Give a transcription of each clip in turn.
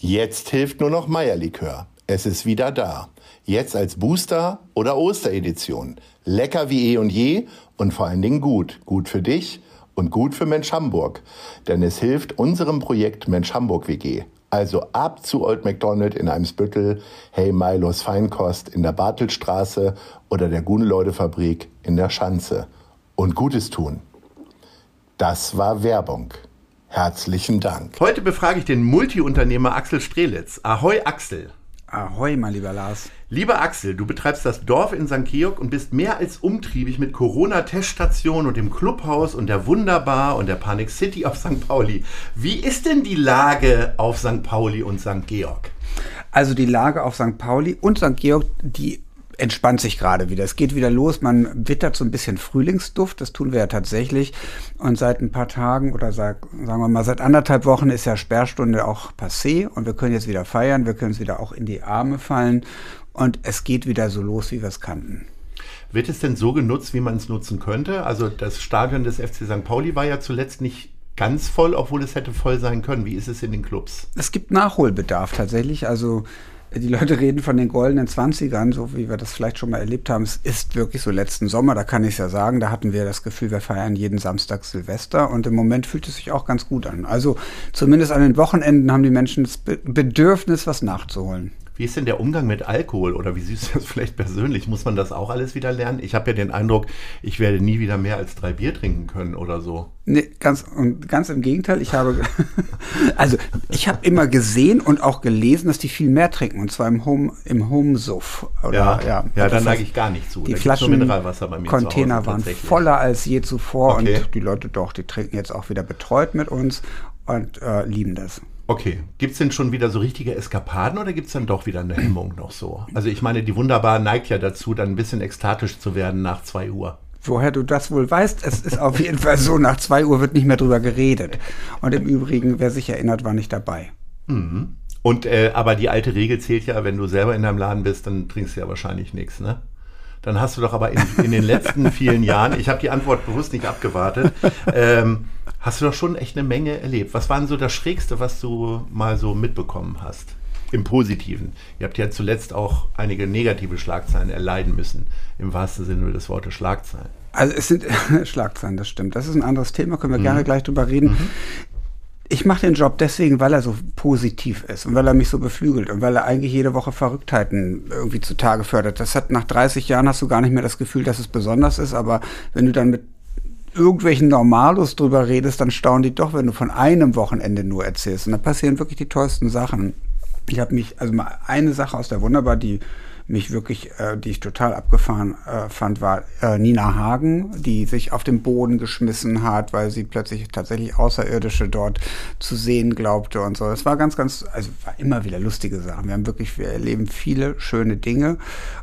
Jetzt hilft nur noch Meierlikör. Es ist wieder da. Jetzt als Booster oder Osteredition. Lecker wie eh und je und vor allen Dingen gut. Gut für dich und gut für Mensch Hamburg. Denn es hilft unserem Projekt Mensch Hamburg WG. Also ab zu Old McDonald in Eimsbüttel, Hey Milos Feinkost in der Bartelstraße oder der Guneleude-Fabrik in der Schanze. Und Gutes tun. Das war Werbung. Herzlichen Dank. Heute befrage ich den Multiunternehmer Axel Strelitz. Ahoi Axel. Ahoi, mein lieber Lars. Lieber Axel, du betreibst das Dorf in St. Georg und bist mehr als umtriebig mit Corona-Teststation und dem Clubhaus und der Wunderbar und der Panic City auf St. Pauli. Wie ist denn die Lage auf St. Pauli und St. Georg? Also die Lage auf St. Pauli und St. Georg, die entspannt sich gerade wieder. Es geht wieder los. Man wittert so ein bisschen Frühlingsduft. Das tun wir ja tatsächlich. Und seit ein paar Tagen oder seit, sagen wir mal, seit anderthalb Wochen ist ja Sperrstunde auch passé. Und wir können jetzt wieder feiern. Wir können es wieder auch in die Arme fallen. Und es geht wieder so los, wie wir es kannten. Wird es denn so genutzt, wie man es nutzen könnte? Also das Stadion des FC St. Pauli war ja zuletzt nicht ganz voll, obwohl es hätte voll sein können. Wie ist es in den Clubs? Es gibt Nachholbedarf tatsächlich. Also die Leute reden von den goldenen Zwanzigern, so wie wir das vielleicht schon mal erlebt haben. Es ist wirklich so letzten Sommer, da kann ich es ja sagen, da hatten wir das Gefühl, wir feiern jeden Samstag Silvester und im Moment fühlt es sich auch ganz gut an. Also zumindest an den Wochenenden haben die Menschen das Bedürfnis, was nachzuholen. Wie ist denn der Umgang mit Alkohol oder wie siehst du das vielleicht persönlich? Muss man das auch alles wieder lernen? Ich habe ja den Eindruck, ich werde nie wieder mehr als drei Bier trinken können oder so. Nee, ganz, und ganz im Gegenteil. Ich habe, also ich habe immer gesehen und auch gelesen, dass die viel mehr trinken und zwar im Home, im Home-Suff. Ja, ja, ja dann neige ich gar nicht zu. Die Flaschen, Container waren voller als je zuvor okay. und die Leute doch, die trinken jetzt auch wieder betreut mit uns und äh, lieben das. Okay, gibt es denn schon wieder so richtige Eskapaden oder gibt es dann doch wieder eine Hemmung noch so? Also ich meine, die Wunderbar neigt ja dazu, dann ein bisschen ekstatisch zu werden nach 2 Uhr. Woher du das wohl weißt, es ist auf jeden Fall so, nach 2 Uhr wird nicht mehr drüber geredet. Und im Übrigen, wer sich erinnert, war nicht dabei. Mhm. Und äh, aber die alte Regel zählt ja, wenn du selber in deinem Laden bist, dann trinkst du ja wahrscheinlich nichts, ne? Dann hast du doch aber in, in den letzten vielen Jahren, ich habe die Antwort bewusst nicht abgewartet, ähm, hast du doch schon echt eine Menge erlebt. Was war denn so das Schrägste, was du mal so mitbekommen hast? Im Positiven. Ihr habt ja zuletzt auch einige negative Schlagzeilen erleiden müssen, im wahrsten Sinne des Wortes Schlagzeilen. Also es sind Schlagzeilen, das stimmt. Das ist ein anderes Thema, können wir mhm. gerne gleich drüber reden. Mhm. Ich mache den Job deswegen, weil er so positiv ist und weil er mich so beflügelt und weil er eigentlich jede Woche Verrücktheiten irgendwie zutage fördert. Das hat nach 30 Jahren hast du gar nicht mehr das Gefühl, dass es besonders ist, aber wenn du dann mit irgendwelchen Normalos drüber redest, dann staunen die doch, wenn du von einem Wochenende nur erzählst. Und da passieren wirklich die tollsten Sachen. Ich habe mich, also mal eine Sache aus der Wunderbar, die mich wirklich, äh, die ich total abgefahren äh, fand, war äh, Nina Hagen, die sich auf den Boden geschmissen hat, weil sie plötzlich tatsächlich Außerirdische dort zu sehen glaubte und so. Es war ganz, ganz, also war immer wieder lustige Sachen. Wir haben wirklich, wir erleben viele schöne Dinge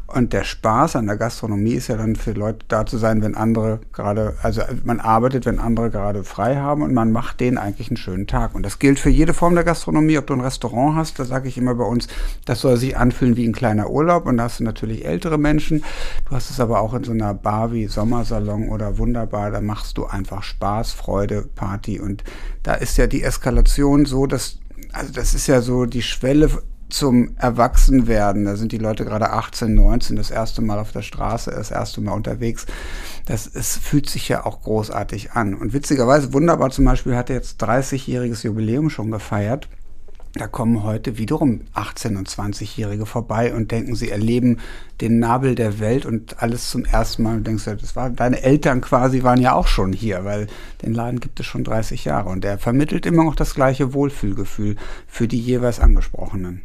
und der Spaß an der Gastronomie ist ja dann für Leute da zu sein, wenn andere gerade, also man arbeitet, wenn andere gerade frei haben und man macht denen eigentlich einen schönen Tag. Und das gilt für jede Form der Gastronomie, ob du ein Restaurant hast, da sage ich immer bei uns, das soll sich anfühlen wie ein kleiner Urlaub und da hast du natürlich ältere Menschen. Du hast es aber auch in so einer Bar wie Sommersalon oder Wunderbar, da machst du einfach Spaß, Freude, Party und da ist ja die Eskalation so, dass also das ist ja so die Schwelle zum Erwachsenwerden. Da sind die Leute gerade 18, 19, das erste Mal auf der Straße, das erste Mal unterwegs. Das es fühlt sich ja auch großartig an. Und witzigerweise, wunderbar zum Beispiel, hat jetzt 30-jähriges Jubiläum schon gefeiert. Da kommen heute wiederum 18- und 20-Jährige vorbei und denken, sie erleben den Nabel der Welt und alles zum ersten Mal. Und denkst, das war, deine Eltern quasi waren ja auch schon hier, weil den Laden gibt es schon 30 Jahre. Und er vermittelt immer noch das gleiche Wohlfühlgefühl für die jeweils Angesprochenen.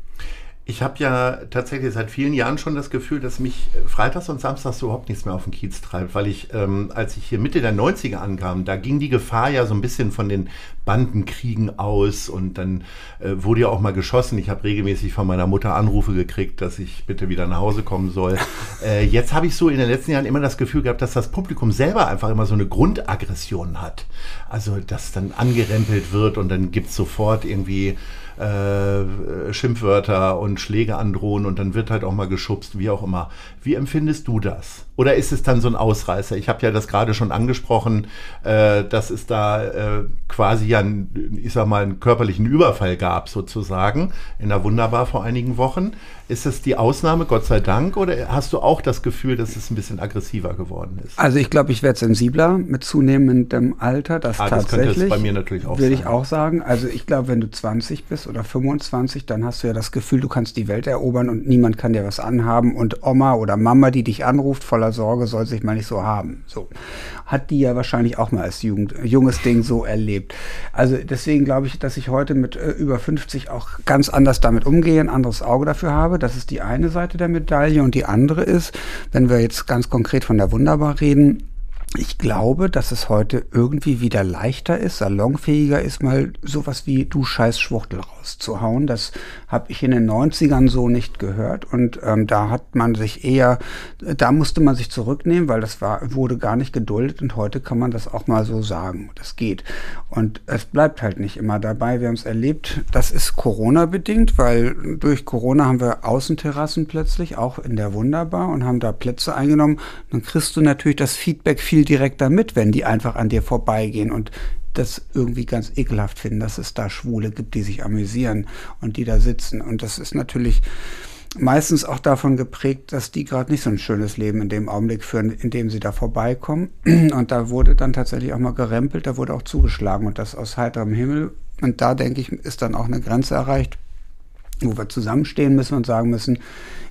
Ich habe ja tatsächlich seit vielen Jahren schon das Gefühl, dass mich freitags und samstags überhaupt nichts mehr auf den Kiez treibt, weil ich, ähm, als ich hier Mitte der 90er ankam, da ging die Gefahr ja so ein bisschen von den Bandenkriegen aus und dann äh, wurde ja auch mal geschossen. Ich habe regelmäßig von meiner Mutter Anrufe gekriegt, dass ich bitte wieder nach Hause kommen soll. Äh, jetzt habe ich so in den letzten Jahren immer das Gefühl gehabt, dass das Publikum selber einfach immer so eine Grundaggression hat. Also, dass dann angerempelt wird und dann gibt es sofort irgendwie äh, Schimpfwörter und Schläge androhen und dann wird halt auch mal geschubst, wie auch immer. Wie empfindest du das? Oder ist es dann so ein Ausreißer? Ich habe ja das gerade schon angesprochen, äh, dass es da äh, quasi ja, einen, ich sag mal, einen körperlichen Überfall gab sozusagen in der Wunderbar vor einigen Wochen. Ist das die Ausnahme, Gott sei Dank, oder hast du auch das Gefühl, dass es ein bisschen aggressiver geworden ist? Also ich glaube, ich werde sensibler mit zunehmendem Alter. Das, ah, das tatsächlich. Das bei mir natürlich auch. Würde ich auch sagen. Also ich glaube, wenn du 20 bist oder 25, dann hast du ja das Gefühl, du kannst die Welt erobern und niemand kann dir was anhaben und Oma oder Mama, die dich anruft voller Sorge, soll sich mal nicht so haben. So hat die ja wahrscheinlich auch mal als Jugend, junges Ding so erlebt. Also deswegen glaube ich, dass ich heute mit äh, über 50 auch ganz anders damit umgehe, ein anderes Auge dafür habe das ist die eine Seite der Medaille. Und die andere ist, wenn wir jetzt ganz konkret von der Wunderbar reden, ich glaube, dass es heute irgendwie wieder leichter ist, salonfähiger ist, mal sowas wie du scheiß Schwuchtel rauszuhauen. Das habe ich in den 90ern so nicht gehört. Und ähm, da hat man sich eher, da musste man sich zurücknehmen, weil das war, wurde gar nicht geduldet. Und heute kann man das auch mal so sagen. Das geht. Und es bleibt halt nicht immer dabei. Wir haben es erlebt. Das ist Corona-bedingt, weil durch Corona haben wir Außenterrassen plötzlich, auch in der Wunderbar, und haben da Plätze eingenommen. Dann kriegst du natürlich das Feedback viel viel direkter mit, wenn die einfach an dir vorbeigehen und das irgendwie ganz ekelhaft finden, dass es da Schwule gibt, die sich amüsieren und die da sitzen. Und das ist natürlich meistens auch davon geprägt, dass die gerade nicht so ein schönes Leben in dem Augenblick führen, in dem sie da vorbeikommen. Und da wurde dann tatsächlich auch mal gerempelt, da wurde auch zugeschlagen und das aus heiterem Himmel. Und da denke ich, ist dann auch eine Grenze erreicht, wo wir zusammenstehen müssen und sagen müssen,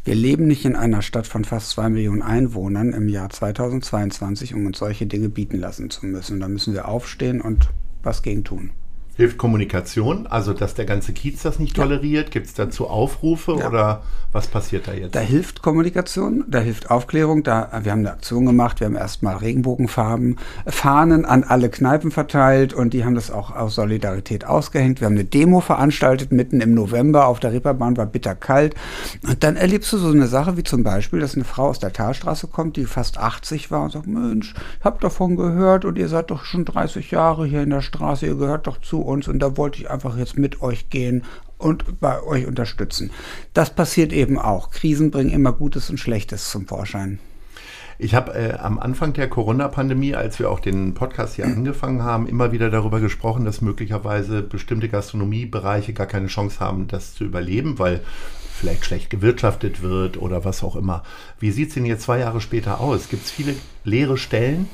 wir leben nicht in einer Stadt von fast zwei Millionen Einwohnern im Jahr 2022, um uns solche Dinge bieten lassen zu müssen. Da müssen wir aufstehen und was gegen tun. Hilft Kommunikation, also dass der ganze Kiez das nicht toleriert? Gibt es dazu Aufrufe ja. oder was passiert da jetzt? Da hilft Kommunikation, da hilft Aufklärung. Da, wir haben eine Aktion gemacht, wir haben erstmal Regenbogenfarben, Fahnen an alle Kneipen verteilt und die haben das auch aus Solidarität ausgehängt. Wir haben eine Demo veranstaltet mitten im November auf der Ripperbahn, war bitterkalt. Und dann erlebst du so eine Sache wie zum Beispiel, dass eine Frau aus der Talstraße kommt, die fast 80 war und sagt, Mensch, ich hab davon gehört und ihr seid doch schon 30 Jahre hier in der Straße, ihr gehört doch zu uns und da wollte ich einfach jetzt mit euch gehen und bei euch unterstützen. Das passiert eben auch. Krisen bringen immer Gutes und Schlechtes zum Vorschein. Ich habe äh, am Anfang der Corona-Pandemie, als wir auch den Podcast hier angefangen haben, immer wieder darüber gesprochen, dass möglicherweise bestimmte Gastronomiebereiche gar keine Chance haben, das zu überleben, weil vielleicht schlecht gewirtschaftet wird oder was auch immer. Wie sieht es denn jetzt zwei Jahre später aus? Gibt es viele leere Stellen?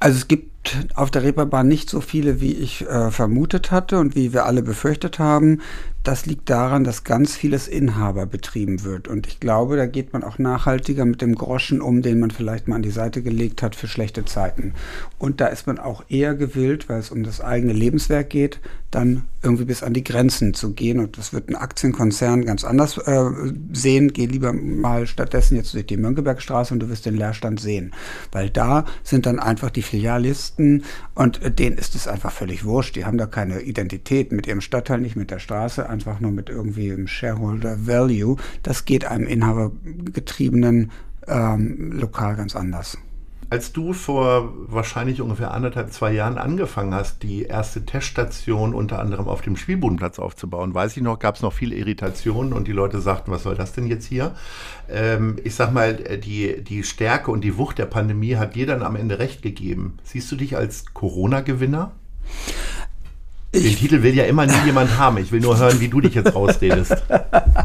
Also es gibt auf der Reeperbahn nicht so viele, wie ich äh, vermutet hatte und wie wir alle befürchtet haben. Das liegt daran, dass ganz vieles Inhaber betrieben wird. Und ich glaube, da geht man auch nachhaltiger mit dem Groschen um, den man vielleicht mal an die Seite gelegt hat für schlechte Zeiten. Und da ist man auch eher gewillt, weil es um das eigene Lebenswerk geht, dann irgendwie bis an die Grenzen zu gehen. Und das wird ein Aktienkonzern ganz anders äh, sehen. Geh lieber mal stattdessen jetzt durch die Mönckebergstraße und du wirst den Leerstand sehen. Weil da sind dann einfach die Filialisten und äh, denen ist es einfach völlig wurscht. Die haben da keine Identität mit ihrem Stadtteil, nicht mit der Straße einfach nur mit irgendwie einem Shareholder Value. Das geht einem inhabergetriebenen ähm, Lokal ganz anders. Als du vor wahrscheinlich ungefähr anderthalb, zwei Jahren angefangen hast, die erste Teststation unter anderem auf dem Spielbodenplatz aufzubauen, weiß ich noch, gab es noch viele Irritationen und die Leute sagten, was soll das denn jetzt hier? Ähm, ich sag mal, die, die Stärke und die Wucht der Pandemie hat dir dann am Ende recht gegeben. Siehst du dich als Corona-Gewinner? Den Titel will ja immer nie jemand haben. Ich will nur hören, wie du dich jetzt rausredest.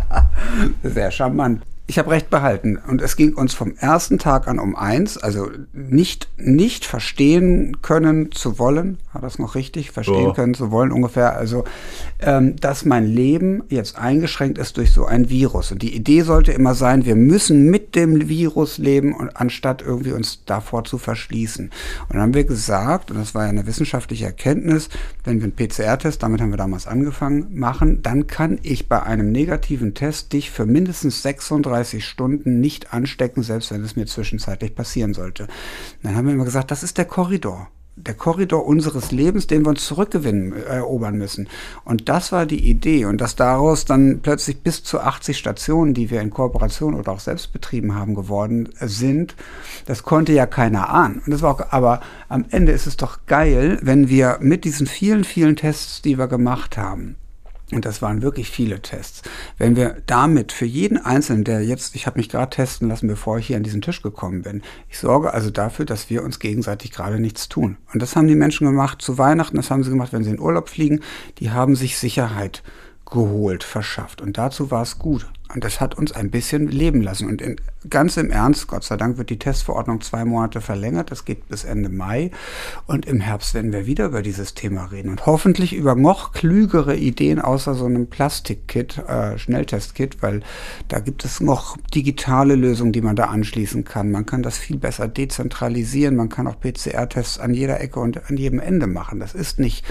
Sehr charmant. Ich habe recht behalten. Und es ging uns vom ersten Tag an um eins, also nicht, nicht verstehen können zu wollen, hat das noch richtig verstehen Ja. können zu wollen ungefähr. Also, ähm, dass mein Leben jetzt eingeschränkt ist durch so ein Virus. Und die Idee sollte immer sein, wir müssen mit dem Virus leben, und anstatt irgendwie uns davor zu verschließen. Und dann haben wir gesagt, und das war ja eine wissenschaftliche Erkenntnis, wenn wir einen PCR-Test, damit haben wir damals angefangen, machen, dann kann ich bei einem negativen Test dich für mindestens 36 Stunden nicht anstecken, selbst wenn es mir zwischenzeitlich passieren sollte. Dann haben wir immer gesagt, das ist der Korridor der Korridor unseres Lebens, den wir uns zurückgewinnen, äh, erobern müssen. Und das war die Idee. Und dass daraus dann plötzlich bis zu 80 Stationen, die wir in Kooperation oder auch selbst betrieben haben, geworden sind, das konnte ja keiner ahnen. Und das war auch, aber am Ende ist es doch geil, wenn wir mit diesen vielen, vielen Tests, die wir gemacht haben, und das waren wirklich viele Tests. Wenn wir damit für jeden Einzelnen, der jetzt, ich habe mich gerade testen lassen, bevor ich hier an diesen Tisch gekommen bin, ich sorge also dafür, dass wir uns gegenseitig gerade nichts tun. Und das haben die Menschen gemacht zu Weihnachten, das haben sie gemacht, wenn sie in Urlaub fliegen. Die haben sich Sicherheit geholt, verschafft. Und dazu war es gut. Und das hat uns ein bisschen leben lassen. Und in, ganz im Ernst, Gott sei Dank wird die Testverordnung zwei Monate verlängert. Das geht bis Ende Mai. Und im Herbst werden wir wieder über dieses Thema reden. Und hoffentlich über noch klügere Ideen außer so einem Plastikkit, äh, Schnelltestkit, weil da gibt es noch digitale Lösungen, die man da anschließen kann. Man kann das viel besser dezentralisieren. Man kann auch PCR-Tests an jeder Ecke und an jedem Ende machen. Das ist nicht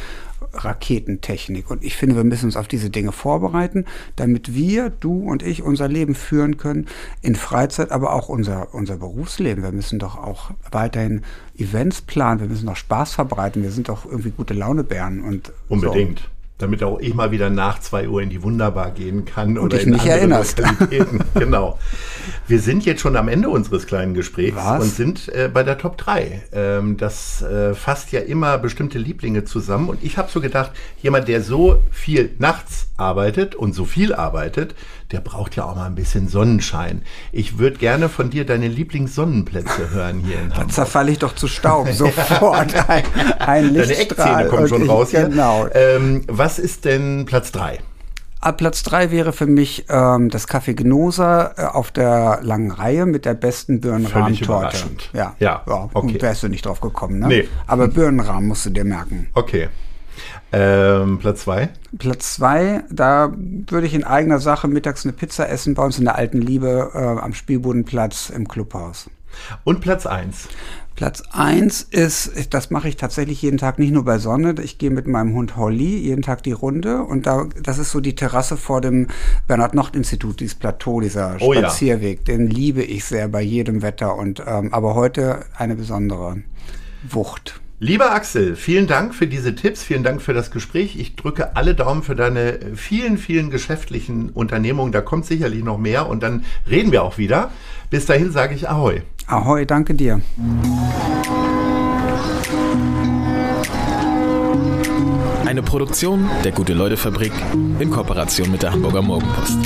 Raketentechnik. Und ich finde, wir müssen uns auf diese Dinge vorbereiten, damit wir, du und ich, unser Leben führen können, in Freizeit, aber auch unser, unser Berufsleben. Wir müssen doch auch weiterhin Events planen, wir müssen doch Spaß verbreiten, wir sind doch irgendwie gute Launebären und Unbedingt. Damit auch ich mal wieder nach 2 Uhr in die Wunderbar gehen kann oder dich in nicht andere erinnerst. Genau. Wir sind jetzt schon am Ende unseres kleinen Gesprächs Was? und sind äh, bei der Top 3. Ähm, das äh, fasst ja immer bestimmte Lieblinge zusammen. Und ich habe so gedacht, jemand, der so viel nachts arbeitet und so viel arbeitet, der braucht ja auch mal ein bisschen Sonnenschein. Ich würde gerne von dir deine Lieblingssonnenplätze hören hier in Dann Hamburg. zerfalle ich doch zu Staub sofort. Ein, ein Deine. Eckzähne kommen und schon ich, raus hier. Genau. Ähm, was ist denn Platz 3? Ah, Platz drei wäre für mich ähm, das Café Gnosa äh, auf der langen Reihe mit der besten Birnenrahmtorte. überraschend. Ja, Ja, okay. Wärst du nicht drauf gekommen, ne? Nee. Aber Birnenrahmen musst du dir merken. Okay. Ähm, Platz 2? Platz zwei, da würde ich in eigener Sache mittags eine Pizza essen, bei uns in der alten Liebe äh, am Spielbodenplatz im Clubhaus. Und Platz 1. Platz eins ist, das mache ich tatsächlich jeden Tag, nicht nur bei Sonne. Ich gehe mit meinem Hund Holly jeden Tag die Runde und da, das ist so die Terrasse vor dem Bernhard-Nocht-Institut, dieses Plateau, dieser Oh ja. Spazierweg. Den liebe ich sehr bei jedem Wetter und ähm, aber heute eine besondere Wucht. Lieber Axel, vielen Dank für diese Tipps, vielen Dank für das Gespräch. Ich drücke alle Daumen für deine vielen, vielen geschäftlichen Unternehmungen. Da kommt sicherlich noch mehr und dann reden wir auch wieder. Bis dahin sage ich Ahoi. Ahoi, danke dir. Eine Produktion der Gute-Leute-Fabrik in Kooperation mit der Hamburger Morgenpost.